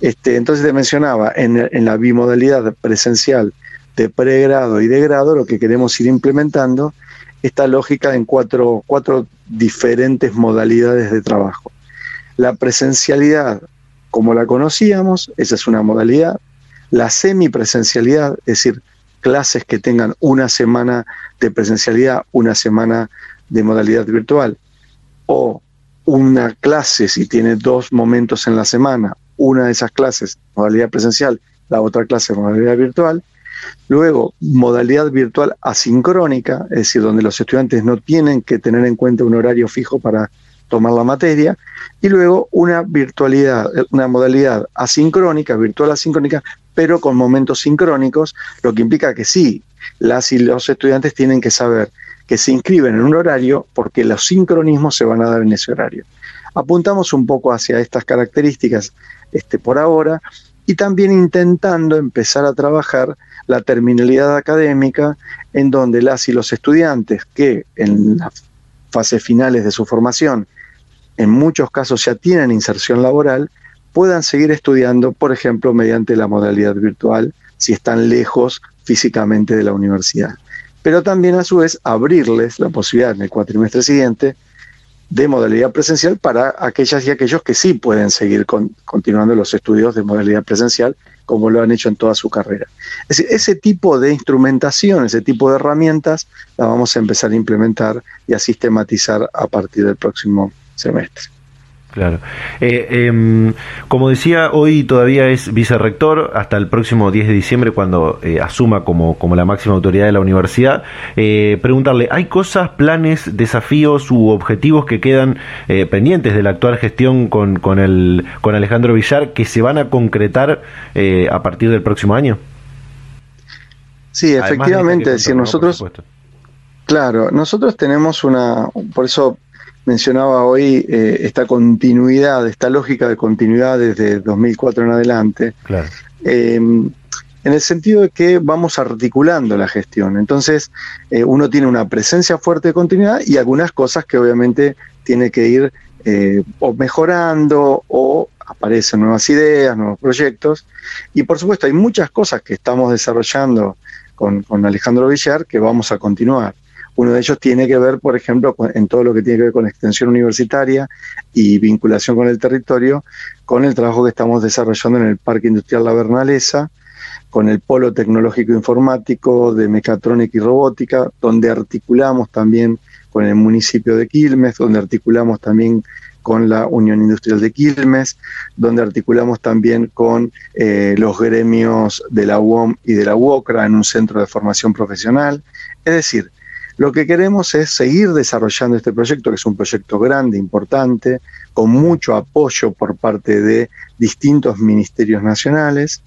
este, entonces te mencionaba, en, en la bimodalidad presencial de pregrado y de grado, lo que queremos ir implementando esta lógica en cuatro, cuatro diferentes modalidades de trabajo. La presencialidad, como la conocíamos, esa es una modalidad. La semipresencialidad, es decir, clases que tengan una semana de presencialidad, una semana de modalidad virtual, o una clase si tiene dos momentos en la semana, una de esas clases modalidad presencial, la otra clase modalidad virtual, Luego, modalidad virtual asincrónica, es decir, donde los estudiantes no tienen que tener en cuenta un horario fijo para tomar la materia. Y luego una virtualidad, una modalidad asincrónica, virtual asincrónica, pero con momentos sincrónicos, lo que implica que sí, las y los estudiantes tienen que saber que se inscriben en un horario porque los sincronismos se van a dar en ese horario. Apuntamos un poco hacia estas características este, por ahora y también intentando empezar a trabajar la terminalidad académica en donde las y los estudiantes que en las fases finales de su formación en muchos casos ya tienen inserción laboral, puedan seguir estudiando, por ejemplo, mediante la modalidad virtual, si están lejos físicamente de la universidad. Pero también a su vez abrirles la posibilidad en el cuatrimestre siguiente de modalidad presencial para aquellas y aquellos que sí pueden seguir continuando los estudios de modalidad presencial como lo han hecho en toda su carrera. Es decir, ese tipo de instrumentación, ese tipo de herramientas, la vamos a empezar a implementar y a sistematizar a partir del próximo semestre. Claro. Eh, em, como decía, hoy todavía es vicerrector hasta el próximo 10 de diciembre cuando eh, asuma como, como la máxima autoridad de la universidad. Eh, preguntarle, ¿hay cosas, planes, desafíos u objetivos que quedan pendientes de la actual gestión con, con, el, con Alejandro Villar que se van a concretar a partir del próximo año? Sí, efectivamente, decir, nosotros... Claro, nosotros tenemos una, por eso mencionaba hoy eh, esta continuidad, esta lógica de continuidad desde 2004 en adelante, em, en el sentido de que vamos articulando la gestión. Entonces, eh, uno tiene una presencia fuerte de continuidad y algunas cosas que obviamente tiene que ir eh, o mejorando o aparecen nuevas ideas, nuevos proyectos. Y por supuesto, hay muchas cosas que estamos desarrollando con, con Alejandro Villar que vamos a continuar. Uno de ellos tiene que ver, por ejemplo, en todo lo que tiene que ver con extensión universitaria y vinculación con el territorio, con el trabajo que estamos desarrollando en el Parque Industrial La Bernalesa, con el Polo Tecnológico Informático de Mecatrónica y Robótica, donde articulamos también con el municipio de Quilmes, donde articulamos también con la Unión Industrial de Quilmes, donde articulamos también con eh, los gremios de la UOM y de la UOCRA en un centro de formación profesional. Es decir, lo que queremos es seguir desarrollando este proyecto, que es un proyecto grande, importante, con mucho apoyo por parte de distintos ministerios nacionales,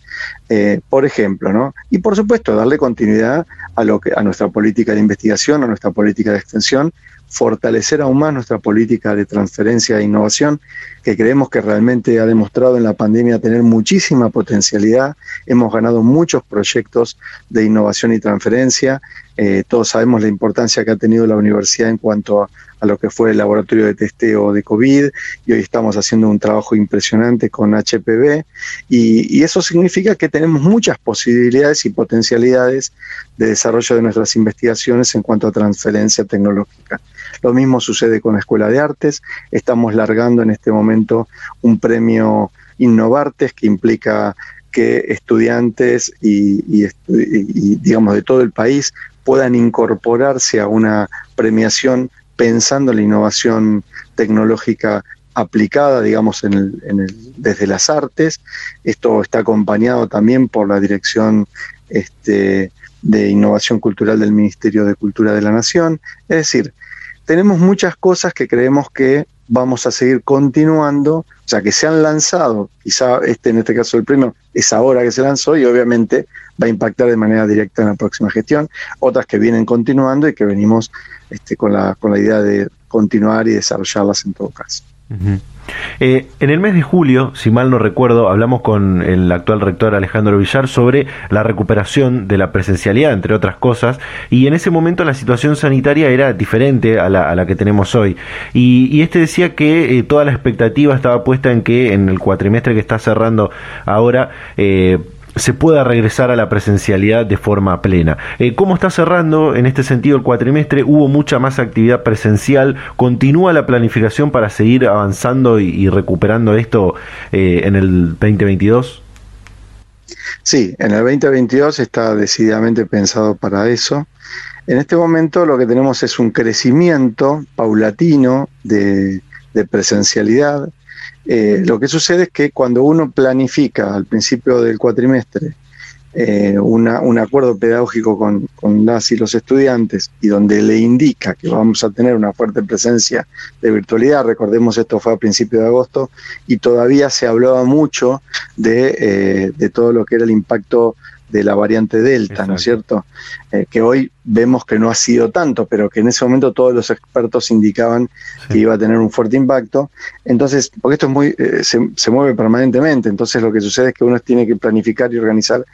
eh, por ejemplo, ¿no? Y por supuesto, darle continuidad a, nuestra política de investigación, a nuestra política de extensión, fortalecer aún más nuestra política de transferencia e innovación, que creemos que realmente ha demostrado en la pandemia tener muchísima potencialidad. Hemos ganado muchos proyectos de innovación y transferencia. Eh, todos sabemos la importancia que ha tenido la universidad en cuanto a, lo que fue el laboratorio de testeo de COVID y hoy estamos haciendo un trabajo impresionante con HPV y, y eso significa que tenemos muchas posibilidades y potencialidades de desarrollo de nuestras investigaciones en cuanto a transferencia tecnológica. Lo mismo sucede con la Escuela de Artes. Estamos largando en este momento un premio Innovartes que implica que estudiantes y, digamos de todo el país puedan incorporarse a una premiación pensando en la innovación tecnológica aplicada, digamos, en el, desde las artes. Esto está acompañado también por la Dirección este, de Innovación Cultural del Ministerio de Cultura de la Nación. Es decir, tenemos muchas cosas que creemos que vamos a seguir continuando, o sea, que se han lanzado, quizá este en este caso el primero es ahora que se lanzó y obviamente va a impactar de manera directa en la próxima gestión, otras que vienen continuando y que venimos este, con, la, con la idea de continuar y desarrollarlas en todo caso. Eh, en el mes de julio, si mal no recuerdo, hablamos con el actual rector Alejandro Villar sobre la recuperación de la presencialidad, entre otras cosas, y en ese momento la situación sanitaria era diferente a la, que tenemos hoy. Y, este decía que eh, toda la expectativa estaba puesta en que en el cuatrimestre que está cerrando ahora, eh, se pueda regresar a la presencialidad de forma plena. Eh, ¿Cómo está cerrando en este sentido el cuatrimestre? ¿Hubo mucha más actividad presencial? ¿Continúa la planificación para seguir avanzando y, recuperando esto eh, en el 2022? Sí, en el 2022 está decididamente pensado para eso. En este momento lo que tenemos es un crecimiento paulatino de presencialidad eh, lo que sucede es que cuando uno planifica al principio del cuatrimestre eh, un acuerdo pedagógico con, las y los estudiantes y donde le indica que vamos a tener una fuerte presencia de virtualidad, recordemos esto fue a principios de agosto y todavía se hablaba mucho de, eh, de todo lo que era el impacto de la variante Delta, ¿no es cierto? Eh, que hoy vemos que no ha sido tanto, pero que en ese momento todos los expertos indicaban que iba a tener un fuerte impacto. Entonces, porque esto es muy, eh, se, mueve permanentemente, entonces lo que sucede es que uno tiene que planificar y organizar.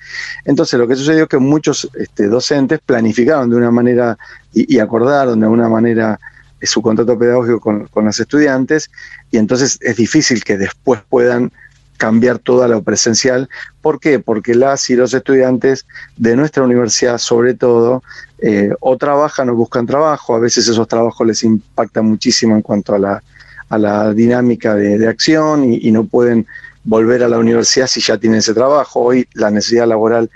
Entonces, lo que sucedió es que muchos este, docentes planificaron de una manera y, acordaron de una manera eh, su contrato pedagógico con, con los estudiantes, y entonces es difícil que después puedan cambiar toda lo presencial. ¿Por qué? Porque las y los estudiantes de nuestra universidad, sobre todo, eh, o trabajan o buscan trabajo, a veces esos trabajos les impactan muchísimo en cuanto a la, a la dinámica de, acción y, y, no pueden volver a la universidad si ya tienen ese trabajo. Hoy la necesidad laboral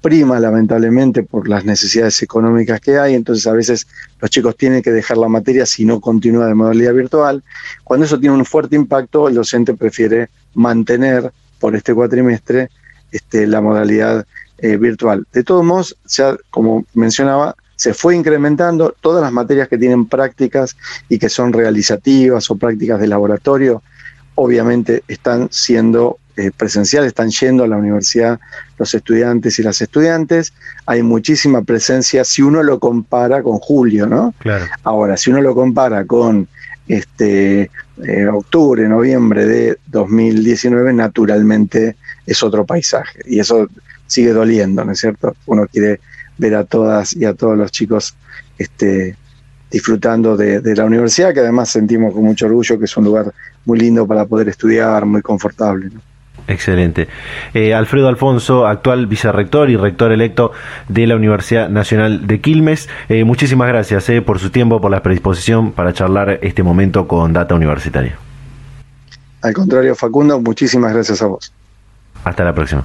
prima lamentablemente por las necesidades económicas que hay, entonces a veces los chicos tienen que dejar la materia si no continúa de modalidad virtual. Cuando eso tiene un fuerte impacto, el docente prefiere mantener por este cuatrimestre este, la modalidad eh, virtual. De todos modos, ya como mencionaba, se fue incrementando todas las materias que tienen prácticas y que son realizativas o prácticas de laboratorio, obviamente están siendo eh, presenciales, están yendo a la universidad los estudiantes y las estudiantes. Hay muchísima presencia si uno lo compara con julio, ¿no? Claro. Ahora, si uno lo compara con este eh, octubre, noviembre de 2019, naturalmente es otro paisaje. Y eso sigue doliendo, ¿no es cierto? Uno quiere ver a todas y a todos los chicos este, disfrutando de, la universidad, que además sentimos con mucho orgullo que es un lugar muy lindo para poder estudiar, muy confortable. Excelente. Eh, Alfredo Alfonso, actual vicerrector y rector electo de la Universidad Nacional de Quilmes, eh, muchísimas gracias eh, por su tiempo, por la predisposición para charlar este momento con Data Universitaria. Al contrario, Facundo, muchísimas gracias a vos. Hasta la próxima.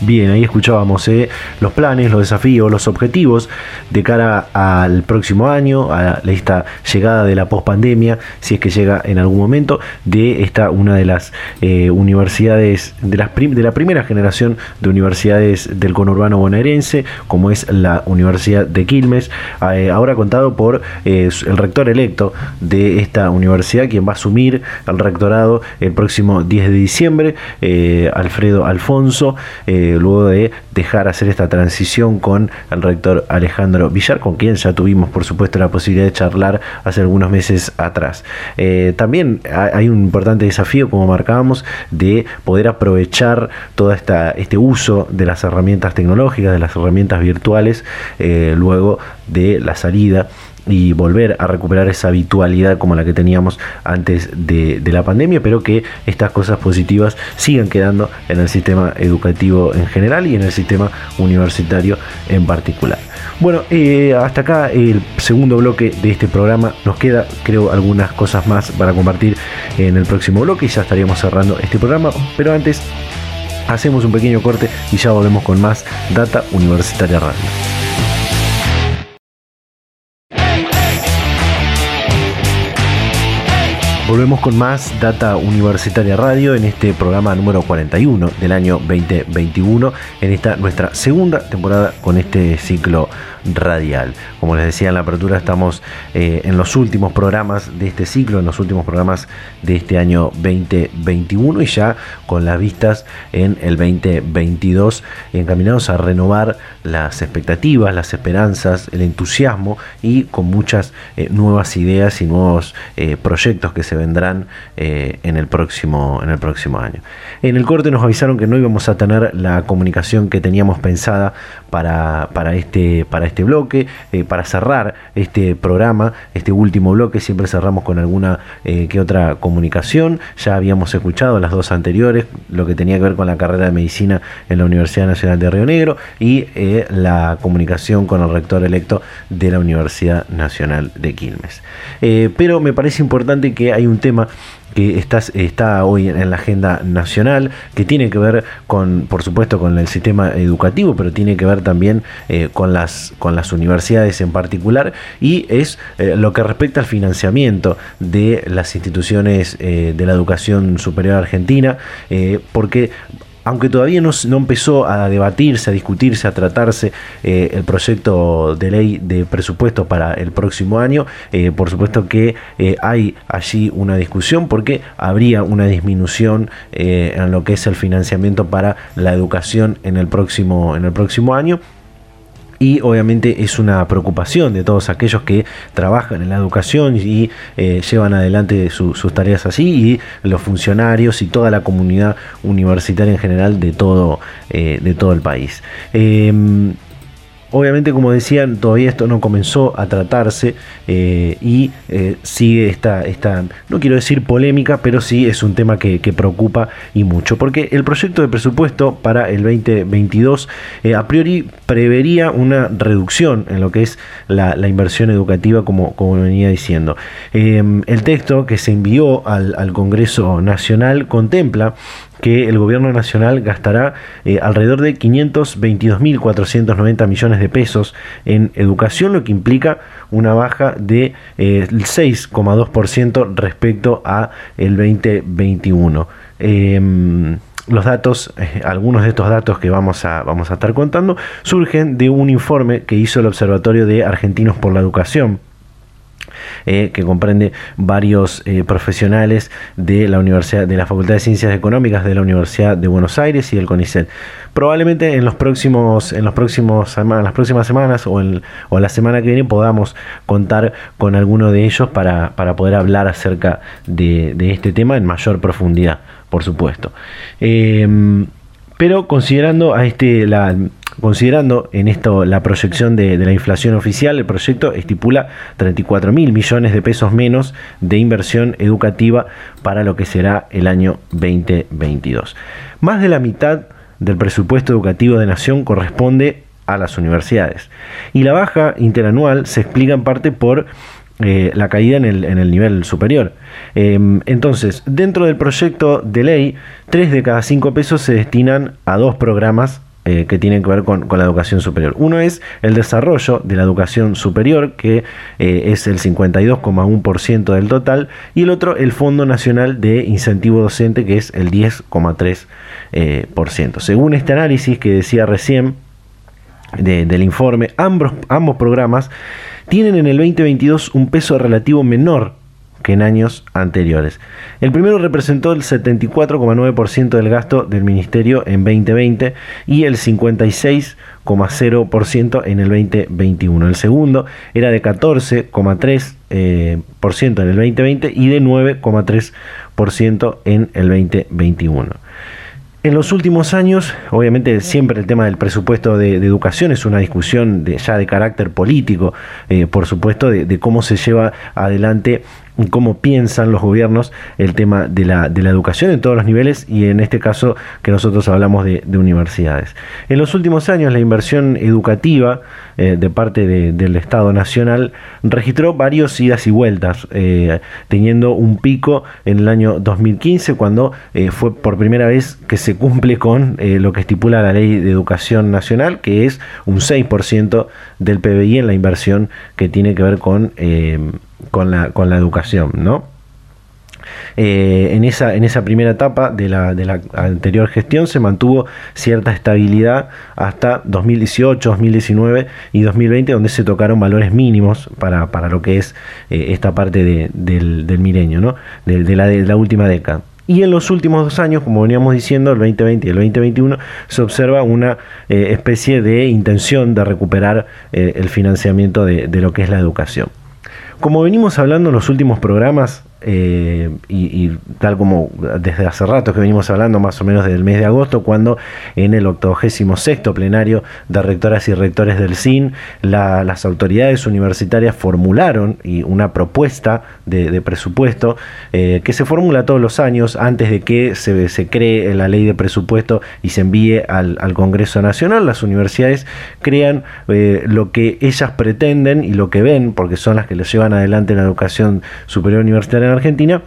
Bien, ahí escuchábamos eh, los planes, los desafíos, los objetivos de cara al próximo año, a esta llegada de la pospandemia, si es que llega en algún momento, de esta una de las eh, universidades, de, las de la primera generación de universidades del conurbano bonaerense, como es la Universidad de Quilmes, eh, ahora contado por el rector electo de esta universidad, quien va a asumir el rectorado el próximo 10 de diciembre, Alfredo Alfonso luego de dejar hacer esta transición con el rector Alejandro Villar, con quien ya tuvimos por supuesto la posibilidad de charlar hace algunos meses atrás. Eh, también hay un importante desafío, como marcábamos, de poder aprovechar todo esta, este uso de las herramientas tecnológicas, de las herramientas virtuales, eh, luego de la salida y volver a recuperar esa habitualidad como la que teníamos antes de, la pandemia, pero que estas cosas positivas sigan quedando en el sistema educativo en general y en el sistema universitario en particular. Bueno, eh, hasta acá el segundo bloque de este programa. Nos queda, creo, algunas cosas más para compartir en el próximo bloque y ya estaríamos cerrando este programa. Pero antes Hacemos un pequeño corte y ya volvemos con más Data Universitaria Radio. Volvemos con más Data Universitaria Radio en este programa número 41 del año 2021, en esta nuestra segunda temporada con este ciclo radial. Como les decía en la apertura, estamos eh, en los últimos programas de este ciclo, en los últimos programas de este año 2021 y ya con las vistas en el 2022 encaminados a renovar las expectativas, las esperanzas, el entusiasmo y con muchas eh, nuevas ideas y nuevos eh, proyectos que se vendrán en, el próximo, en el próximo año. En el corte nos avisaron que no íbamos a tener la comunicación que teníamos pensada para, para, este, para este bloque, para cerrar este programa, este último bloque, siempre cerramos con alguna que otra comunicación. Ya habíamos escuchado las dos anteriores, lo que tenía que ver con la carrera de medicina en la Universidad Nacional de Río Negro y eh, la comunicación con el rector electo de la Universidad Nacional de Quilmes. Eh, pero me parece importante que hay un tema que está, está hoy en la agenda nacional, que tiene que ver con, por supuesto, con el sistema educativo, pero tiene que ver también eh, con, las, con las universidades en particular, y es eh, lo que respecta al financiamiento de las instituciones eh, de la educación superior argentina, porque aunque todavía no, empezó a debatirse, a discutirse, a tratarse eh, el proyecto de ley de presupuesto para el próximo año, eh, por supuesto que eh, hay allí una discusión porque habría una disminución en lo que es el financiamiento para la educación en el próximo, en el próximo año y obviamente es una preocupación de todos aquellos que trabajan en la educación y eh, llevan adelante sus tareas así y los funcionarios y toda la comunidad universitaria en general de todo, eh, de todo el país. Em, Obviamente, como decían, todavía esto no comenzó a tratarse eh, y eh, sigue esta, esta, no quiero decir polémica, pero sí es un tema que, preocupa y mucho, porque el proyecto de presupuesto para el 2022 eh, a priori prevería una reducción en lo que es la, inversión educativa, como, como venía diciendo. el texto que se envió al, al Congreso Nacional contempla que el gobierno nacional gastará eh, alrededor de 522.490 millones de pesos en educación, lo que implica una baja de eh, 6,2% respecto a el 2021 em, los datos, eh, algunos de estos datos que vamos a, vamos a estar contando, surgen de un informe que hizo el Observatorio de Argentinos por la Educación, eh, que comprende varios eh, profesionales de la Universidad, de la Facultad de Ciencias Económicas de la Universidad de Buenos Aires y del CONICET. Probablemente en los próximos, en los próximos las próximas semanas o, en, o la semana que viene podamos contar con alguno de ellos para, poder hablar acerca de, este tema en mayor profundidad, por supuesto. Em, pero considerando a este la, Considerando en esto la proyección de, la inflación oficial, el proyecto estipula 34 mil millones de pesos menos de inversión educativa para lo que será el año 2022. Más de la mitad del presupuesto educativo de Nación corresponde a las universidades. Y la baja interanual se explica en parte por eh, la caída en el, nivel superior. Em, entonces, dentro del proyecto de ley, 3 de cada 5 pesos se destinan a dos programas eh, que tienen que ver con, la educación superior. Uno es el desarrollo de la educación superior, que eh, es el 52,1% del total, y el otro, el Fondo Nacional de Incentivo Docente, que es el 10,3%. Eh, Según este análisis que decía recién del informe, ambos, ambos programas tienen en el 2022 un peso relativo menor que en años anteriores. El primero representó el 74,9% del gasto del Ministerio en 2020 y el 56,0% en el 2021. El segundo era de 14,3% eh, en el 2020 y de 9,3% en el 2021. En los últimos años, obviamente siempre el tema del presupuesto de, educación es una discusión ya de carácter político, eh, por supuesto, de, cómo se lleva adelante cómo piensan los gobiernos el tema de la, de la educación en todos los niveles y en este caso que nosotros hablamos de, universidades. En los últimos años la inversión educativa eh, de parte del Estado Nacional registró varios idas y vueltas, eh, teniendo un pico en el año 2015 cuando eh, fue por primera vez que se cumple con lo que estipula la ley de educación nacional, que es un 6% del PBI en la inversión que tiene que ver con con la, con la educación, ¿no? Eh, en, esa, en esa primera etapa de la, de la, anterior gestión se mantuvo cierta estabilidad hasta 2018, 2019 y 2020, donde se tocaron valores mínimos para, para lo que es eh, esta parte del, del, milenio, ¿no? de, de, la, de la última década. Y en los últimos dos años, como veníamos diciendo, el 2020 y el 2021, se observa una eh, especie de intención de recuperar el financiamiento de, de lo que es la educación. Como venimos hablando en los últimos programas, eh, y, tal como desde hace rato que venimos hablando, más o menos desde el mes de agosto, cuando en el 86 plenario de rectoras y rectores del CIN, las autoridades universitarias formularon una propuesta de, presupuesto eh, que se formula todos los años antes de que se, cree la ley de presupuesto y se envíe al, Congreso Nacional. Las universidades crean eh, lo que ellas pretenden y lo que ven, porque son las que les llevan adelante la educación superior universitaria Argentina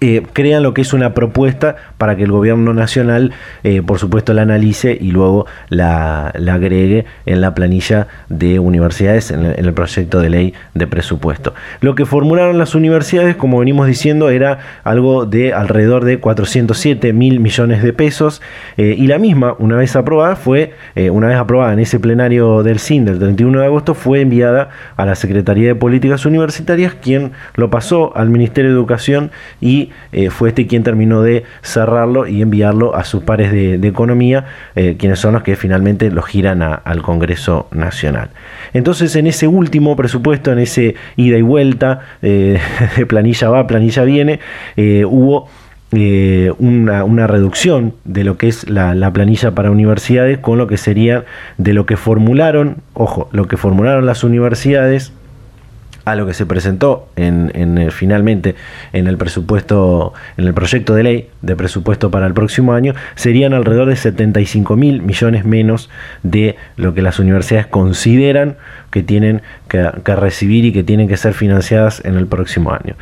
eh, crean lo que es una propuesta para que el gobierno nacional, eh, por supuesto, la analice y luego la, agregue en la planilla de universidades, en el, proyecto de ley de presupuesto. Lo que formularon las universidades, como venimos diciendo, era algo de alrededor de 407 mil millones de pesos eh, y la misma, una vez aprobada, fue, una vez aprobada en ese plenario del CIN del 31 de agosto, fue enviada a la Secretaría de Políticas Universitarias, quien lo pasó al Ministerio de Educación y eh, fue este quien terminó de cerrarlo y enviarlo a sus pares de, Economía, eh, quienes son los que finalmente lo giran al Congreso Nacional. Entonces, en ese último presupuesto, en ese ida y vuelta, eh, de planilla va, planilla viene, hubo una, reducción de lo que es la, la, planilla para universidades con lo que sería de lo que formularon, ojo, lo que formularon las universidades a lo que se presentó en, finalmente en el presupuesto, en el proyecto de ley de presupuesto para el próximo año, serían alrededor de 75 mil millones menos de lo que las universidades consideran que tienen que, recibir y que tienen que ser financiadas en el próximo año.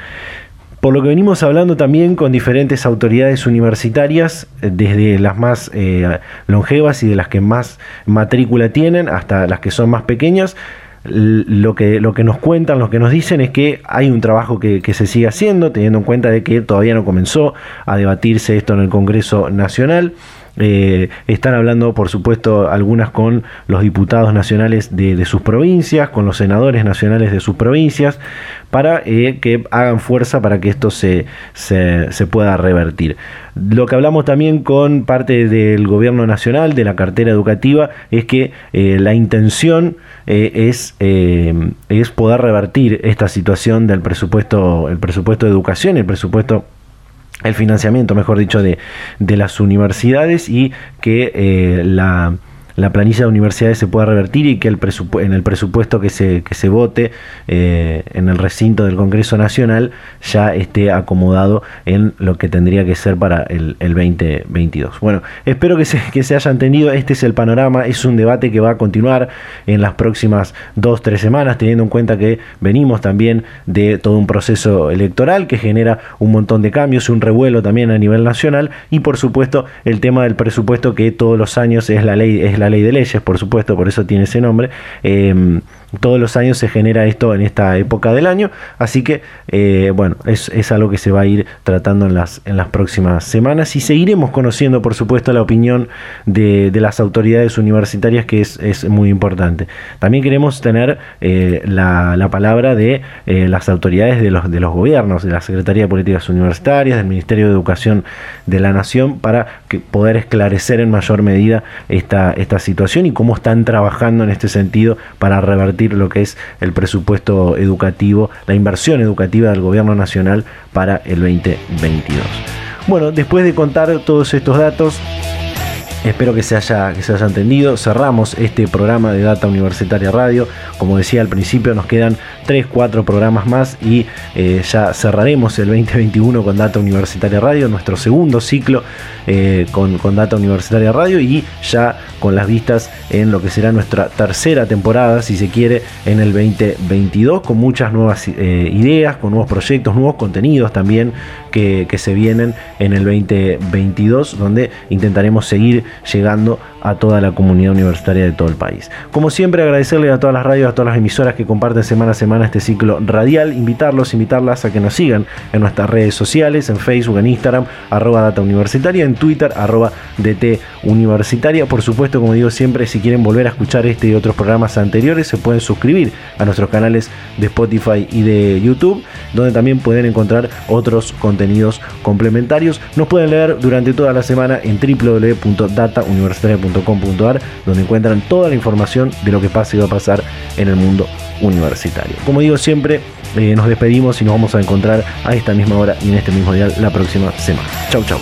Por lo que venimos hablando también con diferentes autoridades universitarias, desde las más eh, longevas y de las que más matrícula tienen hasta las que son más pequeñas, lo que, lo que nos cuentan, lo que nos dicen es que hay un trabajo que, se sigue haciendo, teniendo en cuenta de que todavía no comenzó a debatirse esto en el Congreso Nacional. Eh, están hablando, por supuesto, algunas con los diputados nacionales de, sus provincias, con los senadores nacionales de sus provincias, para eh, que hagan fuerza para que esto se, se, pueda revertir. Lo que hablamos también con parte del gobierno nacional, de la cartera educativa, es que eh, la intención es, es poder revertir esta situación del presupuesto, el presupuesto de educación, el presupuesto el financiamiento, mejor dicho, de, de las universidades y que eh, la la planilla de universidades se pueda revertir y que el en el presupuesto que se, que se vote eh, en el recinto del Congreso Nacional ya esté acomodado en lo que tendría que ser para el, el 2022. Bueno, espero que se, que se haya entendido, este es el panorama, es un debate que va a continuar en las próximas dos, tres semanas, teniendo en cuenta que venimos también de todo un proceso electoral que genera un montón de cambios, un revuelo también a nivel nacional y por supuesto el tema del presupuesto que todos los años es la ley, la ley de leyes, por supuesto, por eso tiene ese nombre. Eh, todos los años se genera esto en esta época del año, así que eh, bueno, es, algo que se va a ir tratando en las, en las próximas semanas y seguiremos conociendo, por supuesto, la opinión de, las autoridades universitarias, que es, muy importante. También queremos tener eh, la, palabra de las autoridades de los, de los gobiernos, de la Secretaría de Políticas Universitarias, del Ministerio de Educación de la Nación, para poder esclarecer en mayor medida esta, esta situación y cómo están trabajando en este sentido para revertir lo que es el presupuesto educativo, la inversión educativa del gobierno nacional para el 2022. Bueno, después de contar todos estos datos, Espero que se, haya, que se haya entendido. Cerramos este programa de Data Universitaria Radio. Como decía al principio, nos quedan 3, 4 programas más y eh, ya cerraremos el 2021 con Data Universitaria Radio, nuestro segundo ciclo eh, con, con Data Universitaria Radio y ya con las vistas en lo que será nuestra tercera temporada, si se quiere, en el 2022, con muchas nuevas eh, ideas, con nuevos proyectos, nuevos contenidos también que, que se vienen en el 2022, donde intentaremos seguir llegando a toda la comunidad universitaria de todo el país. Como siempre, agradecerle a todas las radios, a todas las emisoras que comparten semana a semana este ciclo radial, invitarlos, invitarlas a que nos sigan en nuestras redes sociales, en Facebook, en Instagram, arroba data universitaria, en Twitter, arroba DT universitaria. Por supuesto, como digo siempre, si quieren volver a escuchar este y otros programas anteriores, se pueden suscribir a nuestros canales de Spotify y de YouTube, donde también pueden encontrar otros contenidos complementarios. Nos pueden leer durante toda la semana en www.datauniversitaria.com donde encuentran toda la información de lo que pasa y va a pasar en el mundo universitario. Como digo siempre, eh, nos despedimos y nos vamos a encontrar a esta misma hora y en este mismo día la próxima semana. Chau, chau.